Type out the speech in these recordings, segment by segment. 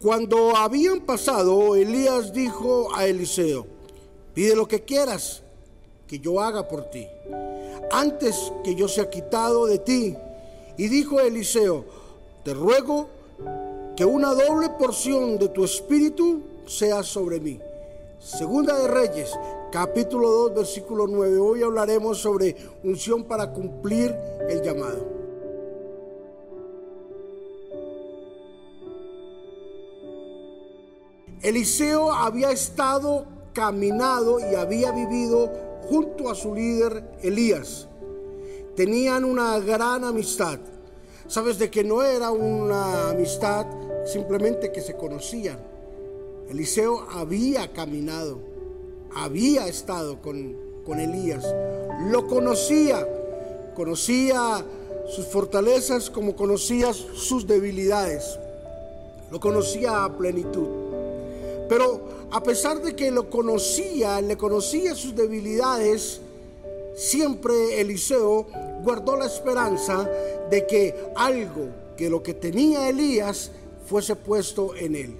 Cuando habían pasado, Elías dijo a Eliseo, pide lo que quieras que yo haga por ti, antes que yo sea quitado de ti. Y dijo Eliseo, te ruego que una doble porción de tu espíritu sea sobre mí. Segunda de Reyes, capítulo 2, versículo 9. Hoy hablaremos sobre unción para cumplir el llamado. Eliseo había estado caminado y había vivido junto a su líder Elías. Tenían una gran amistad. Sabes de que no era una amistad simplemente que se conocían. Eliseo había caminado, había estado con, con Elías, lo conocía, conocía sus fortalezas como conocía sus debilidades, lo conocía a plenitud. Pero a pesar de que lo conocía, le conocía sus debilidades, siempre Eliseo guardó la esperanza de que algo que lo que tenía Elías fuese puesto en él.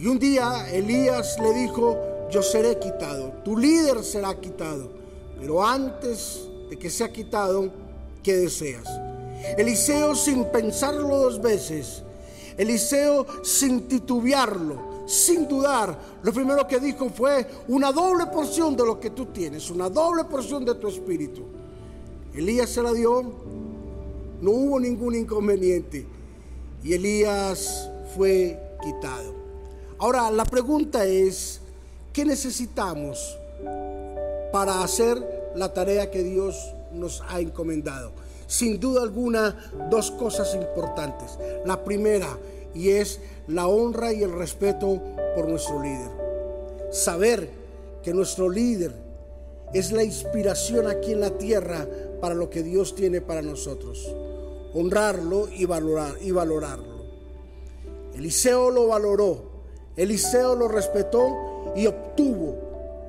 Y un día Elías le dijo, yo seré quitado, tu líder será quitado, pero antes de que sea quitado, ¿qué deseas? Eliseo sin pensarlo dos veces, Eliseo sin titubearlo, sin dudar, lo primero que dijo fue una doble porción de lo que tú tienes, una doble porción de tu espíritu. Elías se la dio, no hubo ningún inconveniente y Elías fue quitado. Ahora, la pregunta es, ¿qué necesitamos para hacer la tarea que Dios nos ha encomendado? Sin duda alguna, dos cosas importantes. La primera, y es la honra y el respeto por nuestro líder. Saber que nuestro líder es la inspiración aquí en la tierra para lo que Dios tiene para nosotros. Honrarlo y, valorar, y valorarlo. Eliseo lo valoró, Eliseo lo respetó y obtuvo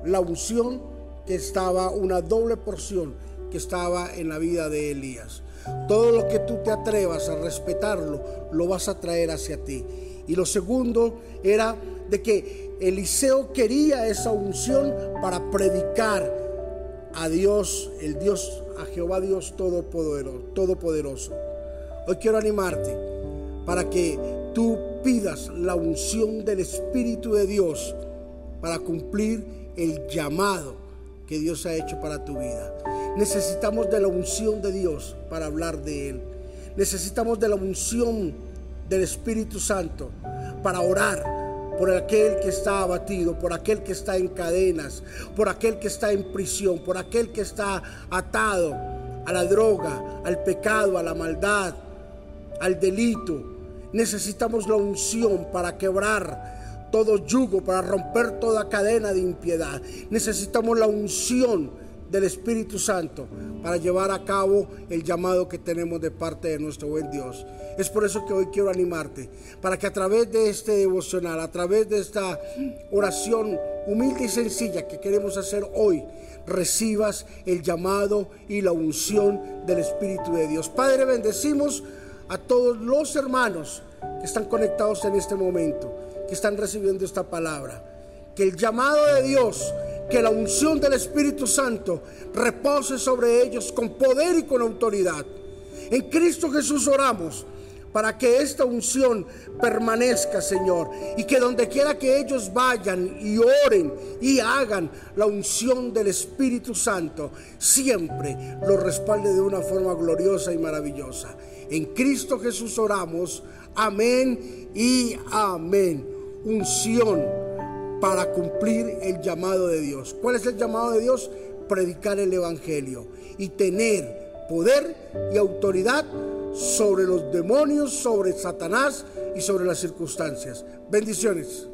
la unción que estaba, una doble porción que estaba en la vida de Elías. Todo lo que tú te atrevas a respetarlo, lo vas a traer hacia ti. Y lo segundo era de que Eliseo quería esa unción para predicar a Dios, el Dios, a Jehová Dios Todopoderoso. Hoy quiero animarte para que tú pidas la unción del Espíritu de Dios para cumplir el llamado que Dios ha hecho para tu vida. Necesitamos de la unción de Dios para hablar de Él. Necesitamos de la unción del Espíritu Santo para orar por aquel que está abatido, por aquel que está en cadenas, por aquel que está en prisión, por aquel que está atado a la droga, al pecado, a la maldad, al delito. Necesitamos la unción para quebrar todo yugo, para romper toda cadena de impiedad. Necesitamos la unción del Espíritu Santo para llevar a cabo el llamado que tenemos de parte de nuestro buen Dios. Es por eso que hoy quiero animarte, para que a través de este devocional, a través de esta oración humilde y sencilla que queremos hacer hoy, recibas el llamado y la unción del Espíritu de Dios. Padre, bendecimos a todos los hermanos que están conectados en este momento, que están recibiendo esta palabra. Que el llamado de Dios que la unción del Espíritu Santo repose sobre ellos con poder y con autoridad. En Cristo Jesús oramos para que esta unción permanezca, Señor, y que donde quiera que ellos vayan y oren y hagan la unción del Espíritu Santo, siempre lo respalde de una forma gloriosa y maravillosa. En Cristo Jesús oramos, amén y amén. Unción para cumplir el llamado de Dios. ¿Cuál es el llamado de Dios? Predicar el Evangelio y tener poder y autoridad sobre los demonios, sobre Satanás y sobre las circunstancias. Bendiciones.